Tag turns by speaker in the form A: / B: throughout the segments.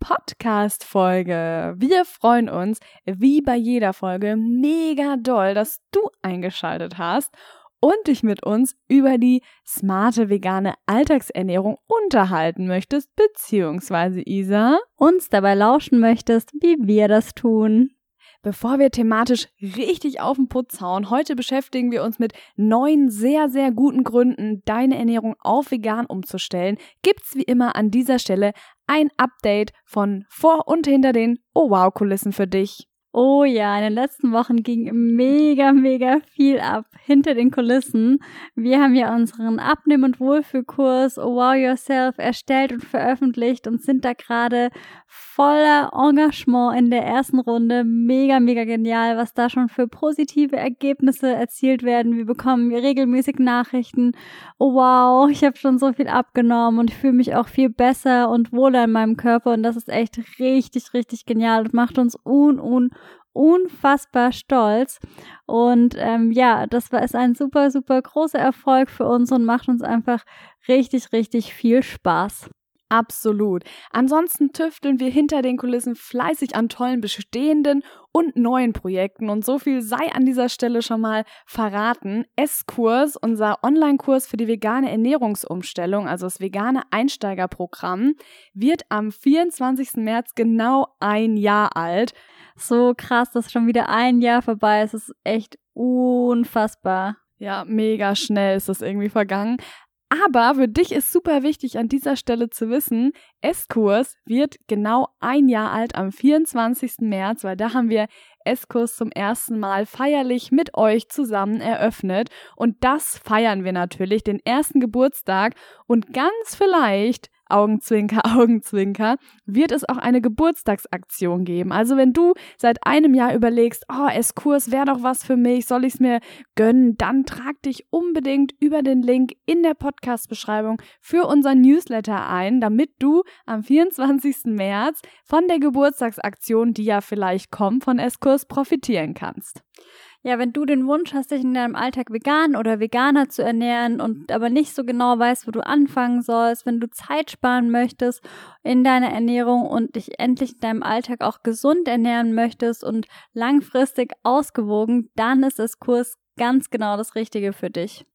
A: Podcast Folge. Wir freuen uns, wie bei jeder Folge, mega doll, dass du eingeschaltet hast und dich mit uns über die smarte vegane Alltagsernährung unterhalten möchtest, beziehungsweise Isa,
B: uns dabei lauschen möchtest, wie wir das tun.
A: Bevor wir thematisch richtig auf den Putz hauen, heute beschäftigen wir uns mit neun sehr, sehr guten Gründen, deine Ernährung auf vegan umzustellen, gibt's wie immer an dieser Stelle ein Update von vor und hinter den Oh wow Kulissen für dich.
B: Oh ja, in den letzten Wochen ging mega, mega viel ab hinter den Kulissen. Wir haben ja unseren Abnehmen- und Wohlfühlkurs Oh Wow Yourself erstellt und veröffentlicht und sind da gerade voller Engagement in der ersten Runde. Mega, mega genial, was da schon für positive Ergebnisse erzielt werden. Wir bekommen regelmäßig Nachrichten. Oh wow, ich habe schon so viel abgenommen und ich fühle mich auch viel besser und wohler in meinem Körper und das ist echt richtig, richtig genial und macht uns un, un, unfassbar stolz. Und ähm, ja, das war ist ein super, super großer Erfolg für uns und macht uns einfach richtig, richtig viel Spaß.
A: Absolut. Ansonsten tüfteln wir hinter den Kulissen fleißig an tollen bestehenden und neuen Projekten und so viel sei an dieser Stelle schon mal verraten. S-Kurs, unser Online-Kurs für die vegane Ernährungsumstellung, also das vegane Einsteigerprogramm, wird am 24. März genau ein Jahr alt.
B: So krass, dass schon wieder ein Jahr vorbei ist. Es ist echt unfassbar.
A: Ja, mega schnell ist das irgendwie vergangen. Aber für dich ist super wichtig an dieser Stelle zu wissen, S-Kurs wird genau ein Jahr alt am 24. März, weil da haben wir S-Kurs zum ersten Mal feierlich mit euch zusammen eröffnet. Und das feiern wir natürlich, den ersten Geburtstag. Und ganz vielleicht Augenzwinker, Augenzwinker, wird es auch eine Geburtstagsaktion geben. Also wenn du seit einem Jahr überlegst, oh, S-Kurs wäre doch was für mich, soll ich es mir gönnen, dann trag dich unbedingt über den Link in der Podcast-Beschreibung für unseren Newsletter ein, damit du am 24. März von der Geburtstagsaktion, die ja vielleicht kommt, von S-Kurs profitieren kannst.
B: Ja, wenn du den Wunsch hast, dich in deinem Alltag vegan oder veganer zu ernähren und aber nicht so genau weißt, wo du anfangen sollst, wenn du Zeit sparen möchtest in deiner Ernährung und dich endlich in deinem Alltag auch gesund ernähren möchtest und langfristig ausgewogen, dann ist das Kurs ganz genau das Richtige für dich.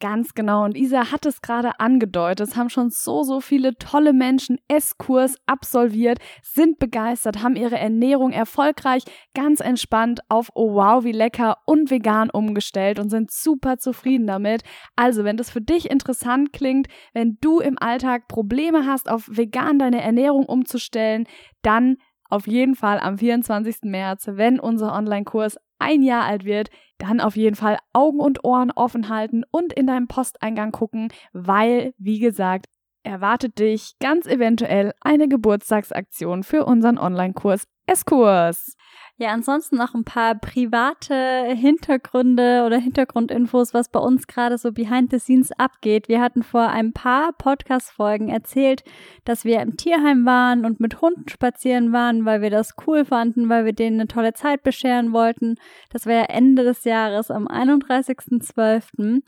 A: Ganz genau. Und Isa hat es gerade angedeutet. Es haben schon so, so viele tolle Menschen S-Kurs absolviert, sind begeistert, haben ihre Ernährung erfolgreich, ganz entspannt auf Oh wow, wie lecker und vegan umgestellt und sind super zufrieden damit. Also, wenn das für dich interessant klingt, wenn du im Alltag Probleme hast, auf vegan deine Ernährung umzustellen, dann auf jeden Fall am 24. März, wenn unser Online-Kurs ein Jahr alt wird, dann auf jeden Fall Augen und Ohren offen halten und in deinem Posteingang gucken, weil, wie gesagt, erwartet dich ganz eventuell eine Geburtstagsaktion für unseren Online-Kurs S-Kurs.
B: Ja, ansonsten noch ein paar private Hintergründe oder Hintergrundinfos, was bei uns gerade so behind the scenes abgeht. Wir hatten vor ein paar Podcast-Folgen erzählt, dass wir im Tierheim waren und mit Hunden spazieren waren, weil wir das cool fanden, weil wir denen eine tolle Zeit bescheren wollten. Das war ja Ende des Jahres am 31.12.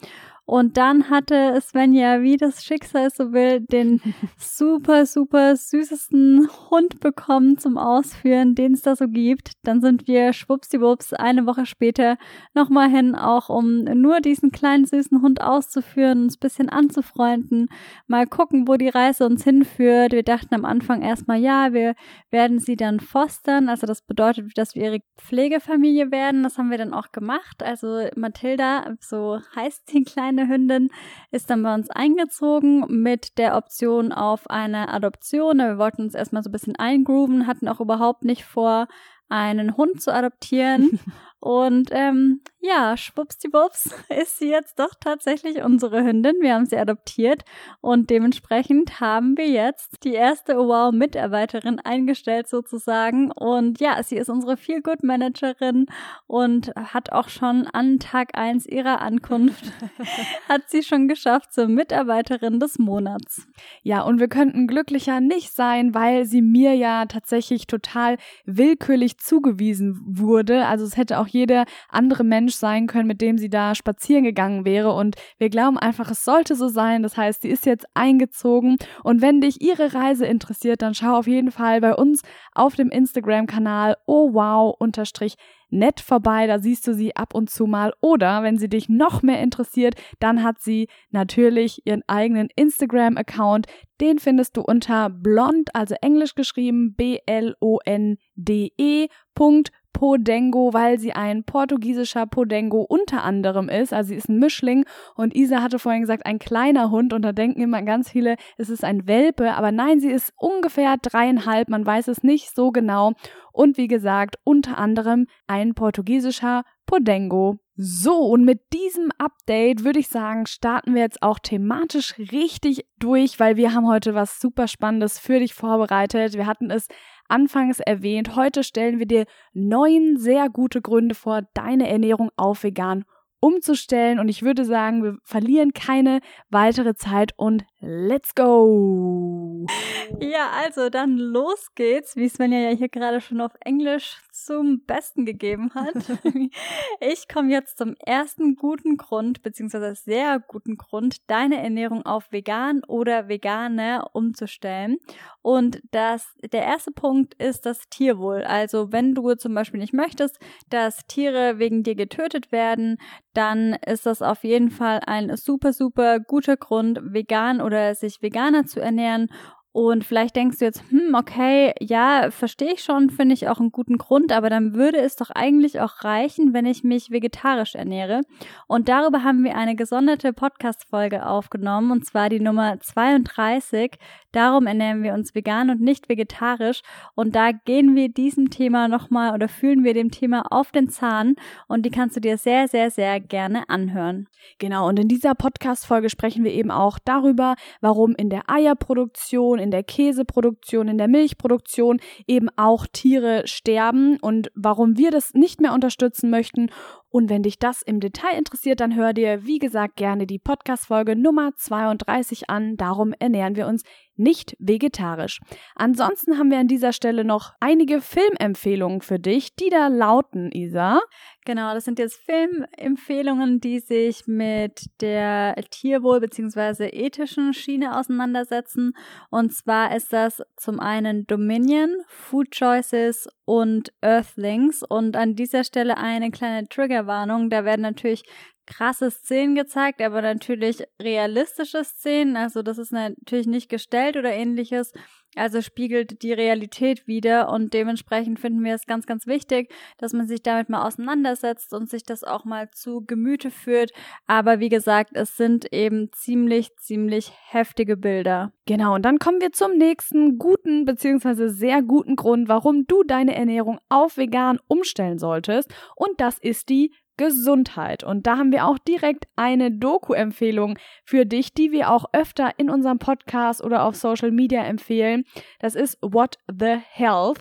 B: Und dann hatte Svenja, wie das Schicksal so will, den super, super süßesten Hund bekommen zum Ausführen, den es da so gibt. Dann sind wir schwuppsiwupps eine Woche später nochmal hin, auch um nur diesen kleinen süßen Hund auszuführen, uns bisschen anzufreunden, mal gucken, wo die Reise uns hinführt. Wir dachten am Anfang erstmal, ja, wir werden sie dann fostern. Also das bedeutet, dass wir ihre Pflegefamilie werden. Das haben wir dann auch gemacht. Also Mathilda, so heißt die kleine kleine Hündin ist dann bei uns eingezogen mit der Option auf eine Adoption. Wir wollten uns erstmal so ein bisschen eingrooven, hatten auch überhaupt nicht vor, einen Hund zu adoptieren. Und ähm, ja, schwuppsdiwupps ist sie jetzt doch tatsächlich unsere Hündin. Wir haben sie adoptiert und dementsprechend haben wir jetzt die erste Wow-Mitarbeiterin eingestellt sozusagen. Und ja, sie ist unsere Feel-Good-Managerin und hat auch schon an Tag eins ihrer Ankunft, hat sie schon geschafft zur Mitarbeiterin des Monats.
A: Ja, und wir könnten glücklicher nicht sein, weil sie mir ja tatsächlich total willkürlich zugewiesen wurde. Also es hätte auch jeder andere Mensch sein können, mit dem sie da spazieren gegangen wäre. Und wir glauben einfach, es sollte so sein. Das heißt, sie ist jetzt eingezogen. Und wenn dich ihre Reise interessiert, dann schau auf jeden Fall bei uns auf dem Instagram-Kanal oh wow unterstrich nett vorbei, da siehst du sie ab und zu mal. Oder wenn sie dich noch mehr interessiert, dann hat sie natürlich ihren eigenen Instagram-Account. Den findest du unter blond, also englisch geschrieben, B-L-O-N-D-E. Podengo, weil sie ein portugiesischer Podengo unter anderem ist. Also sie ist ein Mischling und Isa hatte vorhin gesagt, ein kleiner Hund und da denken immer ganz viele, es ist ein Welpe, aber nein, sie ist ungefähr dreieinhalb, man weiß es nicht so genau. Und wie gesagt, unter anderem ein portugiesischer Podengo. So, und mit diesem Update würde ich sagen, starten wir jetzt auch thematisch richtig durch, weil wir haben heute was super Spannendes für dich vorbereitet. Wir hatten es anfangs erwähnt. Heute stellen wir dir neun sehr gute Gründe vor, deine Ernährung auf vegan umzustellen. Und ich würde sagen, wir verlieren keine weitere Zeit und let's go!
B: Ja, also dann los geht's, wie Svenja ja hier gerade schon auf Englisch zum Besten gegeben hat. ich komme jetzt zum ersten guten Grund, beziehungsweise sehr guten Grund, deine Ernährung auf vegan oder vegane umzustellen. Und das, der erste Punkt ist das Tierwohl. Also wenn du zum Beispiel nicht möchtest, dass Tiere wegen dir getötet werden, dann ist das auf jeden Fall ein super, super guter Grund, vegan oder sich veganer zu ernähren und vielleicht denkst du jetzt, hm, okay, ja, verstehe ich schon, finde ich auch einen guten Grund, aber dann würde es doch eigentlich auch reichen, wenn ich mich vegetarisch ernähre. Und darüber haben wir eine gesonderte Podcast-Folge aufgenommen, und zwar die Nummer 32. Darum ernähren wir uns vegan und nicht vegetarisch. Und da gehen wir diesem Thema nochmal oder fühlen wir dem Thema auf den Zahn. Und die kannst du dir sehr, sehr, sehr gerne anhören.
A: Genau, und in dieser Podcast-Folge sprechen wir eben auch darüber, warum in der Eierproduktion, in der Käseproduktion, in der Milchproduktion eben auch Tiere sterben. Und warum wir das nicht mehr unterstützen möchten und wenn dich das im Detail interessiert, dann hör dir, wie gesagt, gerne die Podcast-Folge Nummer 32 an. Darum ernähren wir uns nicht vegetarisch. Ansonsten haben wir an dieser Stelle noch einige Filmempfehlungen für dich, die da lauten, Isa.
B: Genau, das sind jetzt Filmempfehlungen, die sich mit der Tierwohl- bzw. ethischen Schiene auseinandersetzen. Und zwar ist das zum einen Dominion, Food Choices und Earthlings. Und an dieser Stelle eine kleine Triggerwarnung. Da werden natürlich krasse Szenen gezeigt, aber natürlich realistische Szenen. Also das ist natürlich nicht gestellt oder ähnliches. Also spiegelt die Realität wieder und dementsprechend finden wir es ganz, ganz wichtig, dass man sich damit mal auseinandersetzt und sich das auch mal zu Gemüte führt. Aber wie gesagt, es sind eben ziemlich, ziemlich heftige Bilder.
A: Genau, und dann kommen wir zum nächsten guten bzw. sehr guten Grund, warum du deine Ernährung auf vegan umstellen solltest. Und das ist die Gesundheit. Und da haben wir auch direkt eine Doku-Empfehlung für dich, die wir auch öfter in unserem Podcast oder auf Social Media empfehlen. Das ist What the Health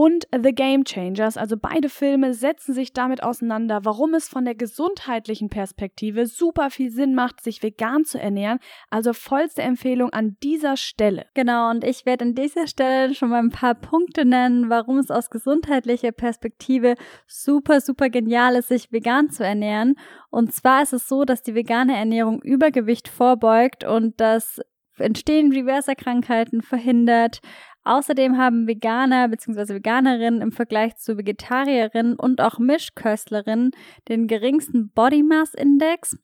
A: und The Game Changers. Also beide Filme setzen sich damit auseinander, warum es von der gesundheitlichen Perspektive super viel Sinn macht, sich vegan zu ernähren. Also vollste Empfehlung an dieser Stelle.
B: Genau, und ich werde an dieser Stelle schon mal ein paar Punkte nennen, warum es aus gesundheitlicher Perspektive super, super genial ist, sich vegan zu ernähren. Und zwar ist es so, dass die vegane Ernährung Übergewicht vorbeugt und das Entstehen diverser Krankheiten verhindert, Außerdem haben Veganer bzw. Veganerinnen im Vergleich zu Vegetarierinnen und auch Mischköstlerinnen den geringsten Body Mass Index.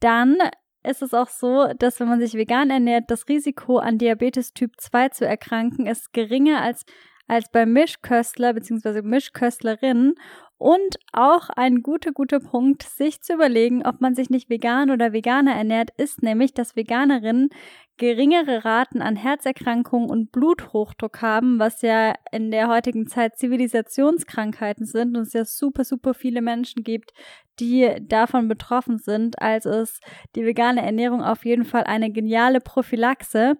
B: Dann ist es auch so, dass wenn man sich vegan ernährt, das Risiko an Diabetes Typ 2 zu erkranken ist geringer als, als bei Mischköstler bzw. Mischköstlerinnen Und auch ein guter, guter Punkt, sich zu überlegen, ob man sich nicht vegan oder veganer ernährt, ist nämlich, dass Veganerinnen geringere Raten an Herzerkrankungen und Bluthochdruck haben, was ja in der heutigen Zeit Zivilisationskrankheiten sind und es ja super, super viele Menschen gibt, die davon betroffen sind. Also ist die vegane Ernährung auf jeden Fall eine geniale Prophylaxe.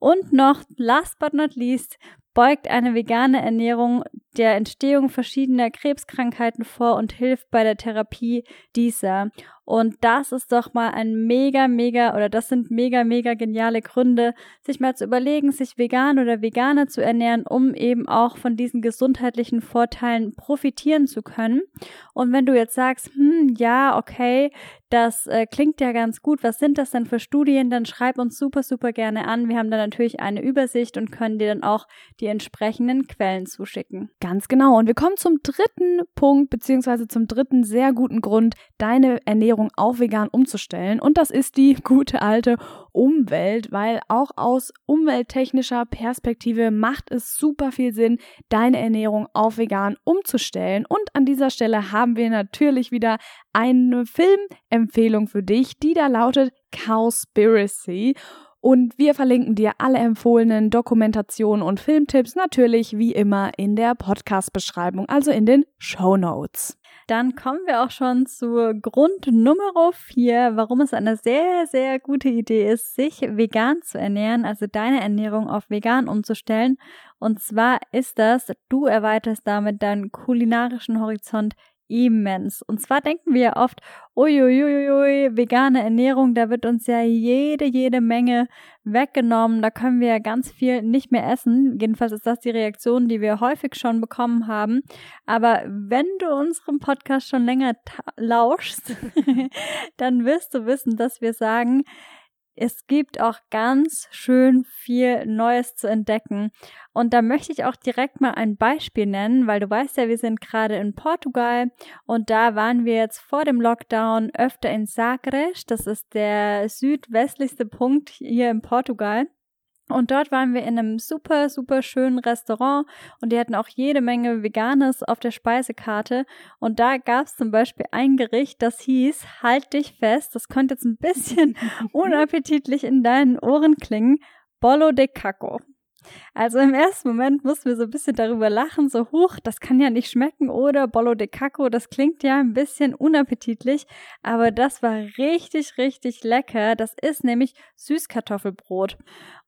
B: Und noch, last but not least, beugt eine vegane Ernährung der Entstehung verschiedener Krebskrankheiten vor und hilft bei der Therapie dieser. Und das ist doch mal ein mega, mega, oder das sind mega, mega geniale Gründe, sich mal zu überlegen, sich vegan oder veganer zu ernähren, um eben auch von diesen gesundheitlichen Vorteilen profitieren zu können. Und wenn du jetzt sagst, hm, ja, okay, das äh, klingt ja ganz gut, was sind das denn für Studien, dann schreib uns super, super gerne an. Wir haben da natürlich eine Übersicht und können dir dann auch die entsprechenden Quellen zuschicken.
A: Ganz genau. Und wir kommen zum dritten Punkt, beziehungsweise zum dritten sehr guten Grund, deine Ernährung auf vegan umzustellen. Und das ist die gute alte Umwelt, weil auch aus umwelttechnischer Perspektive macht es super viel Sinn, deine Ernährung auf vegan umzustellen. Und an dieser Stelle haben wir natürlich wieder eine Filmempfehlung für dich, die da lautet Cowspiracy. Und wir verlinken dir alle empfohlenen Dokumentationen und Filmtipps natürlich wie immer in der Podcast-Beschreibung, also in den Show Notes.
B: Dann kommen wir auch schon zu Grund Nummer 4, warum es eine sehr, sehr gute Idee ist, sich vegan zu ernähren, also deine Ernährung auf vegan umzustellen. Und zwar ist das, du erweiterst damit deinen kulinarischen Horizont immens. Und zwar denken wir ja oft, uiuiuiui, vegane Ernährung, da wird uns ja jede, jede Menge weggenommen, da können wir ja ganz viel nicht mehr essen. Jedenfalls ist das die Reaktion, die wir häufig schon bekommen haben. Aber wenn du unserem Podcast schon länger lauschst, dann wirst du wissen, dass wir sagen, es gibt auch ganz schön viel Neues zu entdecken. Und da möchte ich auch direkt mal ein Beispiel nennen, weil du weißt ja, wir sind gerade in Portugal und da waren wir jetzt vor dem Lockdown öfter in Sagres. Das ist der südwestlichste Punkt hier in Portugal. Und dort waren wir in einem super, super schönen Restaurant und die hatten auch jede Menge Veganes auf der Speisekarte. Und da gab es zum Beispiel ein Gericht, das hieß, halt dich fest, das könnte jetzt ein bisschen unappetitlich in deinen Ohren klingen, Bolo de Caco. Also im ersten Moment mussten wir so ein bisschen darüber lachen, so hoch, das kann ja nicht schmecken oder Bollo de Caco, das klingt ja ein bisschen unappetitlich, aber das war richtig, richtig lecker. Das ist nämlich Süßkartoffelbrot.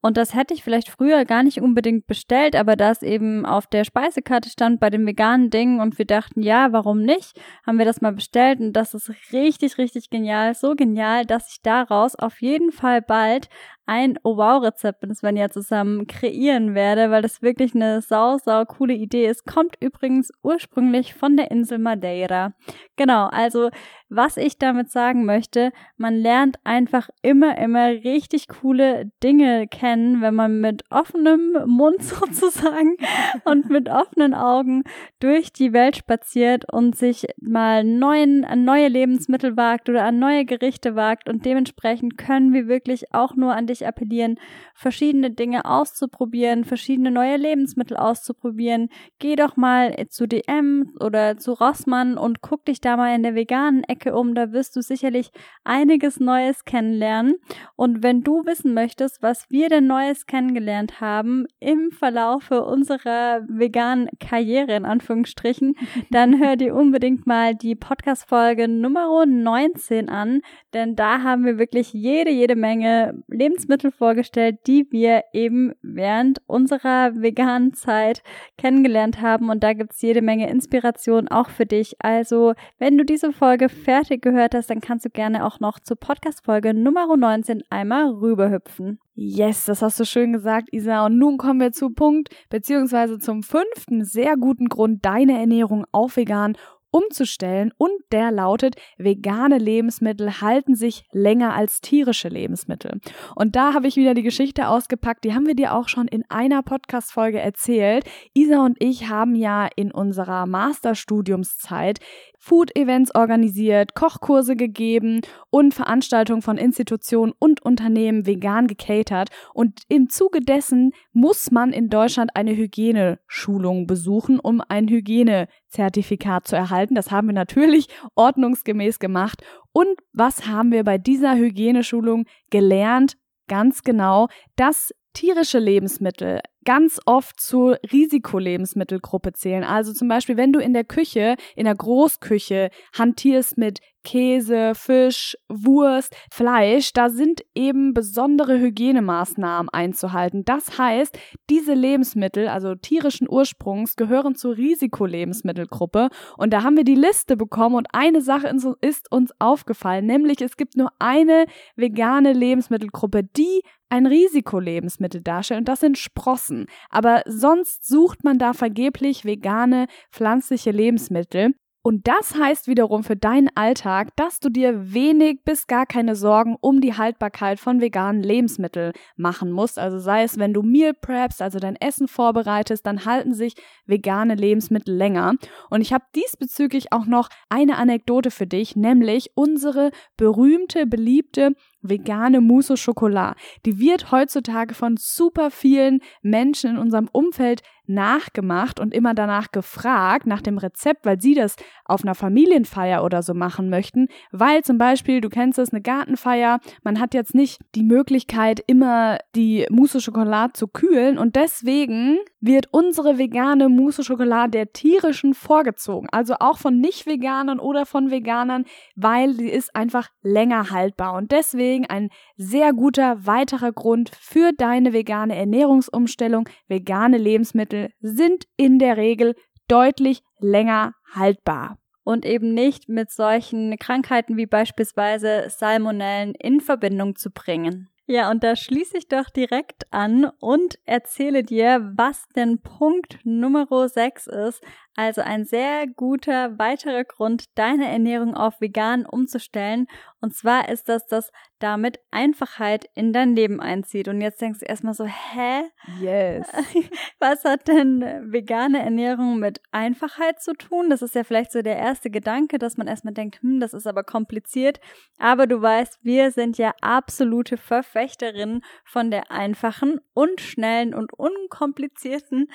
B: Und das hätte ich vielleicht früher gar nicht unbedingt bestellt, aber da es eben auf der Speisekarte stand bei den veganen Dingen und wir dachten, ja, warum nicht, haben wir das mal bestellt und das ist richtig, richtig genial. So genial, dass ich daraus auf jeden Fall bald ein Oh Wow Rezept mit Svenja zusammen kreieren werde, weil das wirklich eine sau, sau coole Idee ist. Kommt übrigens ursprünglich von der Insel Madeira. Genau, also was ich damit sagen möchte, man lernt einfach immer, immer richtig coole Dinge kennen, wenn man mit offenem Mund sozusagen und mit offenen Augen durch die Welt spaziert und sich mal neuen, an neue Lebensmittel wagt oder an neue Gerichte wagt und dementsprechend können wir wirklich auch nur an dich appellieren, verschiedene Dinge auszuprobieren, verschiedene neue Lebensmittel auszuprobieren. Geh doch mal zu DM oder zu Rossmann und guck dich da mal in der veganen Ecke um, da wirst du sicherlich einiges Neues kennenlernen. Und wenn du wissen möchtest, was wir denn Neues kennengelernt haben im Verlaufe unserer veganen Karriere, in Anführungsstrichen, dann hör dir unbedingt mal die Podcast-Folge Nummer 19 an, denn da haben wir wirklich jede, jede Menge Lebensmittel vorgestellt, die wir eben während unserer veganen Zeit kennengelernt haben. Und da gibt's jede Menge Inspiration auch für dich. Also, wenn du diese Folge fertig gehört hast, dann kannst du gerne auch noch zur Podcast-Folge Nummer 19 einmal rüberhüpfen.
A: Yes, das hast du schön gesagt, Isa. Und nun kommen wir zu Punkt, beziehungsweise zum fünften sehr guten Grund, deine Ernährung auf vegan umzustellen und der lautet, vegane Lebensmittel halten sich länger als tierische Lebensmittel. Und da habe ich wieder die Geschichte ausgepackt, die haben wir dir auch schon in einer Podcast-Folge erzählt. Isa und ich haben ja in unserer Masterstudiumszeit Food-Events organisiert, Kochkurse gegeben und Veranstaltungen von Institutionen und Unternehmen vegan gecatert. Und im Zuge dessen muss man in Deutschland eine Hygieneschulung besuchen, um ein Hygiene Zertifikat zu erhalten. Das haben wir natürlich ordnungsgemäß gemacht. Und was haben wir bei dieser Hygieneschulung gelernt? Ganz genau, dass tierische Lebensmittel ganz oft zur Risikolebensmittelgruppe zählen. Also zum Beispiel, wenn du in der Küche, in der Großküche hantierst mit Käse, Fisch, Wurst, Fleisch, da sind eben besondere Hygienemaßnahmen einzuhalten. Das heißt, diese Lebensmittel, also tierischen Ursprungs, gehören zur Risikolebensmittelgruppe. Und da haben wir die Liste bekommen und eine Sache ist uns aufgefallen, nämlich es gibt nur eine vegane Lebensmittelgruppe, die ein Risikolebensmittel darstellt und das sind Sprossen. Aber sonst sucht man da vergeblich vegane, pflanzliche Lebensmittel. Und das heißt wiederum für deinen Alltag, dass du dir wenig bis gar keine Sorgen um die Haltbarkeit von veganen Lebensmitteln machen musst. Also sei es, wenn du Meal Preps, also dein Essen vorbereitest, dann halten sich vegane Lebensmittel länger. Und ich habe diesbezüglich auch noch eine Anekdote für dich, nämlich unsere berühmte, beliebte vegane Mousse au Chocolat. Die wird heutzutage von super vielen Menschen in unserem Umfeld nachgemacht und immer danach gefragt, nach dem Rezept, weil sie das auf einer Familienfeier oder so machen möchten, weil zum Beispiel, du kennst es, eine Gartenfeier, man hat jetzt nicht die Möglichkeit, immer die Mousse Schokolade zu kühlen und deswegen wird unsere vegane Mousse Schokolade der tierischen vorgezogen, also auch von Nicht-Veganern oder von Veganern, weil sie ist einfach länger haltbar und deswegen ein sehr guter weiterer Grund für deine vegane Ernährungsumstellung, vegane Lebensmittel sind in der Regel deutlich länger haltbar.
B: Und eben nicht mit solchen Krankheiten wie beispielsweise Salmonellen in Verbindung zu bringen. Ja, und da schließe ich doch direkt an und erzähle dir, was denn Punkt Nummer 6 ist, also ein sehr guter weiterer Grund, deine Ernährung auf vegan umzustellen. Und zwar ist das, dass damit Einfachheit in dein Leben einzieht. Und jetzt denkst du erstmal so, hä?
A: Yes.
B: Was hat denn vegane Ernährung mit Einfachheit zu tun? Das ist ja vielleicht so der erste Gedanke, dass man erstmal denkt, hm, das ist aber kompliziert. Aber du weißt, wir sind ja absolute Verfechterinnen von der einfachen und schnellen und unkomplizierten,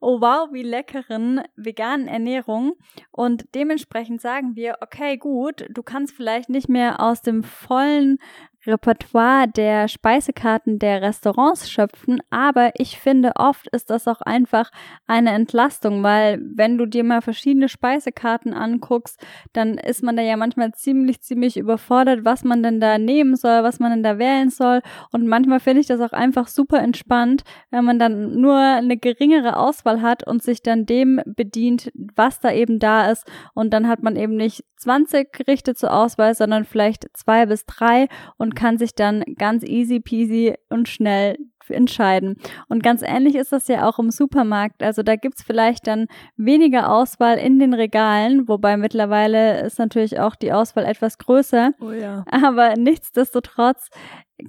B: oh wow, wie leckeren veganen veganen Ernährung und dementsprechend sagen wir, okay, gut, du kannst vielleicht nicht mehr aus dem vollen Repertoire der Speisekarten der Restaurants schöpfen, aber ich finde, oft ist das auch einfach eine Entlastung, weil wenn du dir mal verschiedene Speisekarten anguckst, dann ist man da ja manchmal ziemlich, ziemlich überfordert, was man denn da nehmen soll, was man denn da wählen soll. Und manchmal finde ich das auch einfach super entspannt, wenn man dann nur eine geringere Auswahl hat und sich dann dem bedient, was da eben da ist. Und dann hat man eben nicht 20 Gerichte zur Auswahl, sondern vielleicht zwei bis drei und kann sich dann ganz easy peasy und schnell entscheiden. Und ganz ähnlich ist das ja auch im Supermarkt. Also da gibt's vielleicht dann weniger Auswahl in den Regalen, wobei mittlerweile ist natürlich auch die Auswahl etwas größer.
A: Oh ja.
B: Aber nichtsdestotrotz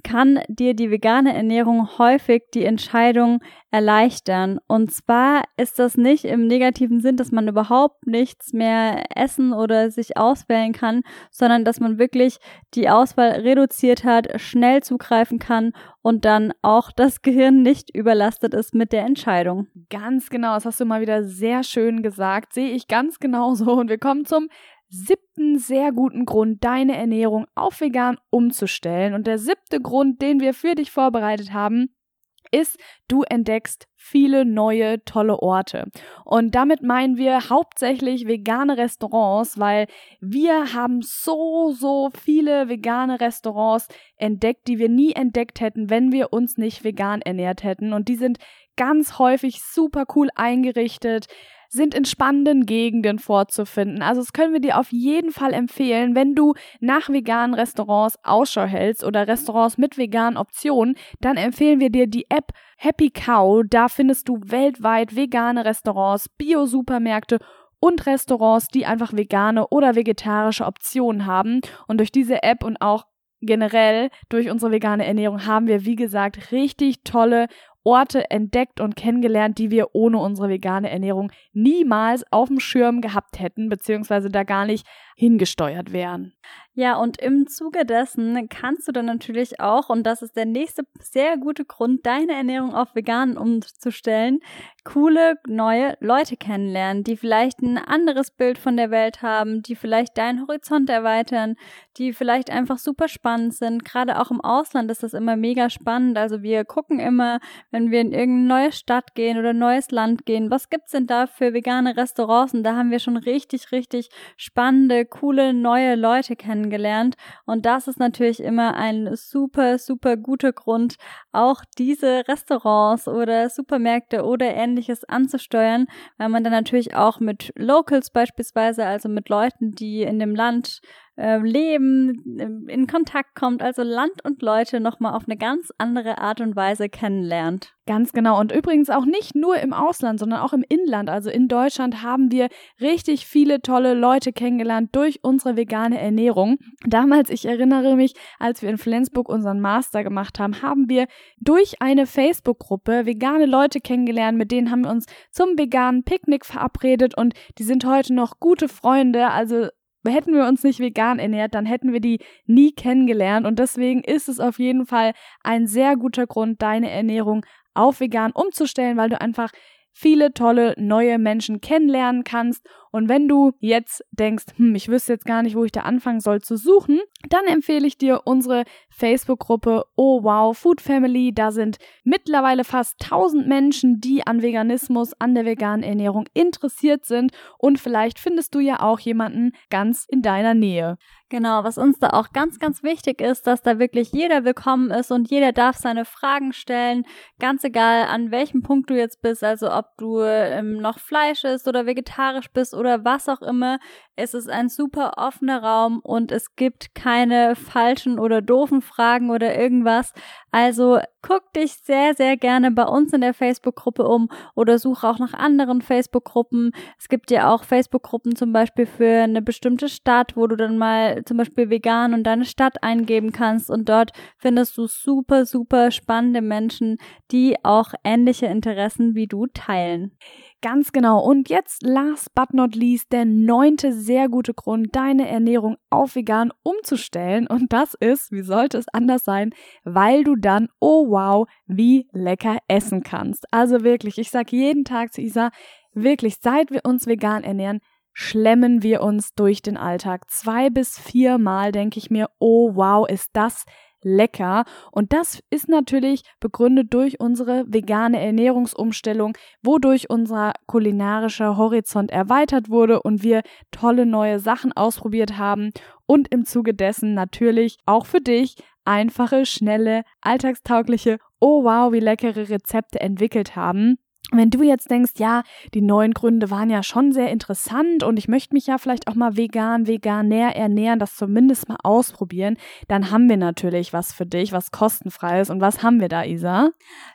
B: kann dir die vegane Ernährung häufig die Entscheidung erleichtern. Und zwar ist das nicht im negativen Sinn, dass man überhaupt nichts mehr essen oder sich auswählen kann, sondern dass man wirklich die Auswahl reduziert hat, schnell zugreifen kann und dann auch das Gehirn nicht überlastet ist mit der Entscheidung.
A: Ganz genau, das hast du mal wieder sehr schön gesagt, sehe ich ganz genauso. Und wir kommen zum siebten sehr guten Grund, deine Ernährung auf vegan umzustellen. Und der siebte Grund, den wir für dich vorbereitet haben, ist, du entdeckst viele neue tolle Orte. Und damit meinen wir hauptsächlich vegane Restaurants, weil wir haben so, so viele vegane Restaurants entdeckt, die wir nie entdeckt hätten, wenn wir uns nicht vegan ernährt hätten. Und die sind ganz häufig super cool eingerichtet, sind in spannenden Gegenden vorzufinden. Also das können wir dir auf jeden Fall empfehlen, wenn du nach veganen Restaurants Ausschau hältst oder Restaurants mit veganen Optionen, dann empfehlen wir dir die App Happy Cow. Da findest du weltweit vegane Restaurants, Bio-Supermärkte und Restaurants, die einfach vegane oder vegetarische Optionen haben. Und durch diese App und auch generell durch unsere vegane Ernährung haben wir, wie gesagt, richtig tolle Orte entdeckt und kennengelernt, die wir ohne unsere vegane Ernährung niemals auf dem Schirm gehabt hätten, beziehungsweise da gar nicht hingesteuert wären.
B: Ja, und im Zuge dessen kannst du dann natürlich auch, und das ist der nächste sehr gute Grund, deine Ernährung auf vegan umzustellen, coole neue Leute kennenlernen, die vielleicht ein anderes Bild von der Welt haben, die vielleicht deinen Horizont erweitern, die vielleicht einfach super spannend sind. Gerade auch im Ausland ist das immer mega spannend. Also wir gucken immer, wenn wir in irgendeine neue Stadt gehen oder neues Land gehen, was gibt's denn da für vegane Restaurants? Und da haben wir schon richtig, richtig spannende, coole neue Leute kennengelernt. Und das ist natürlich immer ein super, super guter Grund, auch diese Restaurants oder Supermärkte oder ähnliches anzusteuern, weil man dann natürlich auch mit Locals beispielsweise, also mit Leuten, die in dem Land äh, Leben in Kontakt kommt, also Land und Leute nochmal auf eine ganz andere Art und Weise kennenlernt.
A: Ganz genau. Und übrigens auch nicht nur im Ausland, sondern auch im Inland. Also in Deutschland haben wir richtig viele tolle Leute kennengelernt durch unsere vegane Ernährung. Damals, ich erinnere mich, als wir in Flensburg unseren Master gemacht haben, haben wir durch eine Facebook-Gruppe vegane Leute kennengelernt. Mit denen haben wir uns zum veganen Picknick verabredet und die sind heute noch gute Freunde. Also hätten wir uns nicht vegan ernährt, dann hätten wir die nie kennengelernt. Und deswegen ist es auf jeden Fall ein sehr guter Grund, deine Ernährung auf vegan umzustellen, weil du einfach viele tolle neue Menschen kennenlernen kannst. Und wenn du jetzt denkst, hm, ich wüsste jetzt gar nicht, wo ich da anfangen soll zu suchen, dann empfehle ich dir unsere Facebook-Gruppe Oh Wow Food Family. Da sind mittlerweile fast 1000 Menschen, die an Veganismus, an der veganen Ernährung interessiert sind. Und vielleicht findest du ja auch jemanden ganz in deiner Nähe.
B: Genau, was uns da auch ganz, ganz wichtig ist, dass da wirklich jeder willkommen ist und jeder darf seine Fragen stellen, ganz egal an welchem Punkt du jetzt bist, also ob du ähm, noch Fleisch isst oder vegetarisch bist oder was auch immer. Es ist ein super offener Raum und es gibt keine falschen oder doofen Fragen oder irgendwas. Also guck dich sehr, sehr gerne bei uns in der Facebook-Gruppe um oder suche auch nach anderen Facebook-Gruppen. Es gibt ja auch Facebook-Gruppen zum Beispiel für eine bestimmte Stadt, wo du dann mal zum Beispiel vegan und deine Stadt eingeben kannst und dort findest du super, super spannende Menschen, die auch ähnliche Interessen wie du teilen.
A: Ganz genau. Und jetzt last but not least der neunte sehr gute Grund, deine Ernährung auf vegan umzustellen. Und das ist, wie sollte es anders sein, weil du dann, oh wow, wie lecker essen kannst. Also wirklich, ich sage jeden Tag zu Isa, wirklich, seit wir uns vegan ernähren, schlemmen wir uns durch den Alltag. Zwei bis viermal denke ich mir, oh wow, ist das lecker. Und das ist natürlich begründet durch unsere vegane Ernährungsumstellung, wodurch unser kulinarischer Horizont erweitert wurde und wir tolle neue Sachen ausprobiert haben und im Zuge dessen natürlich auch für dich einfache, schnelle, alltagstaugliche, oh wow, wie leckere Rezepte entwickelt haben. Wenn du jetzt denkst, ja, die neuen Gründe waren ja schon sehr interessant und ich möchte mich ja vielleicht auch mal vegan, veganär ernähren, das zumindest mal ausprobieren, dann haben wir natürlich was für dich, was kostenfrei ist. Und was haben wir da, Isa?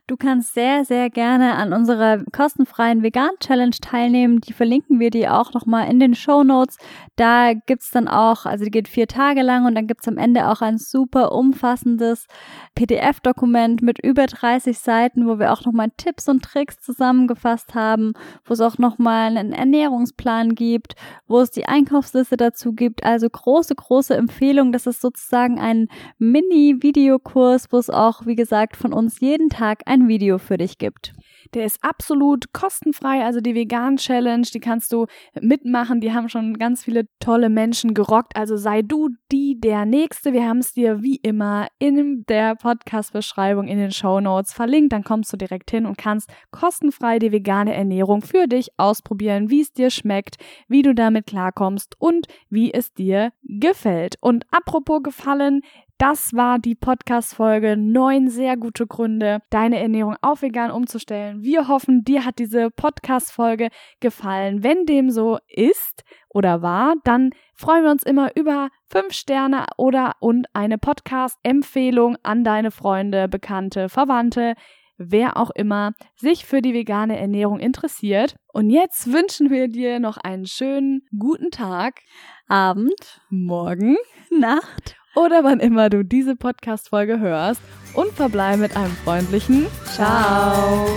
B: Du kannst sehr, sehr gerne an unserer kostenfreien Vegan-Challenge teilnehmen. Die verlinken wir dir auch nochmal in den Show Notes. Da gibt's dann auch, also die geht vier Tage lang und dann gibt's am Ende auch ein super umfassendes PDF-Dokument mit über 30 Seiten, wo wir auch nochmal Tipps und Tricks zusammen zusammengefasst haben, wo es auch nochmal einen Ernährungsplan gibt, wo es die Einkaufsliste dazu gibt. Also große, große Empfehlung. Das ist sozusagen ein Mini-Videokurs, wo es auch, wie gesagt, von uns jeden Tag ein Video für dich gibt.
A: Der ist absolut kostenfrei, also die Vegan Challenge, die kannst du mitmachen. Die haben schon ganz viele tolle Menschen gerockt. Also sei du die der Nächste. Wir haben es dir wie immer in der Podcast-Beschreibung in den Show Notes verlinkt. Dann kommst du direkt hin und kannst kostenfrei die vegane Ernährung für dich ausprobieren, wie es dir schmeckt, wie du damit klarkommst und wie es dir gefällt. Und apropos gefallen, das war die Podcast-Folge. Neun sehr gute Gründe, deine Ernährung auf vegan umzustellen. Wir hoffen, dir hat diese Podcast-Folge gefallen. Wenn dem so ist oder war, dann freuen wir uns immer über fünf Sterne oder und eine Podcast-Empfehlung an deine Freunde, Bekannte, Verwandte, wer auch immer sich für die vegane Ernährung interessiert. Und jetzt wünschen wir dir noch einen schönen guten Tag,
B: Abend,
A: morgen,
B: Nacht
A: oder wann immer du diese Podcast-Folge hörst und verbleibe mit einem freundlichen
B: Ciao.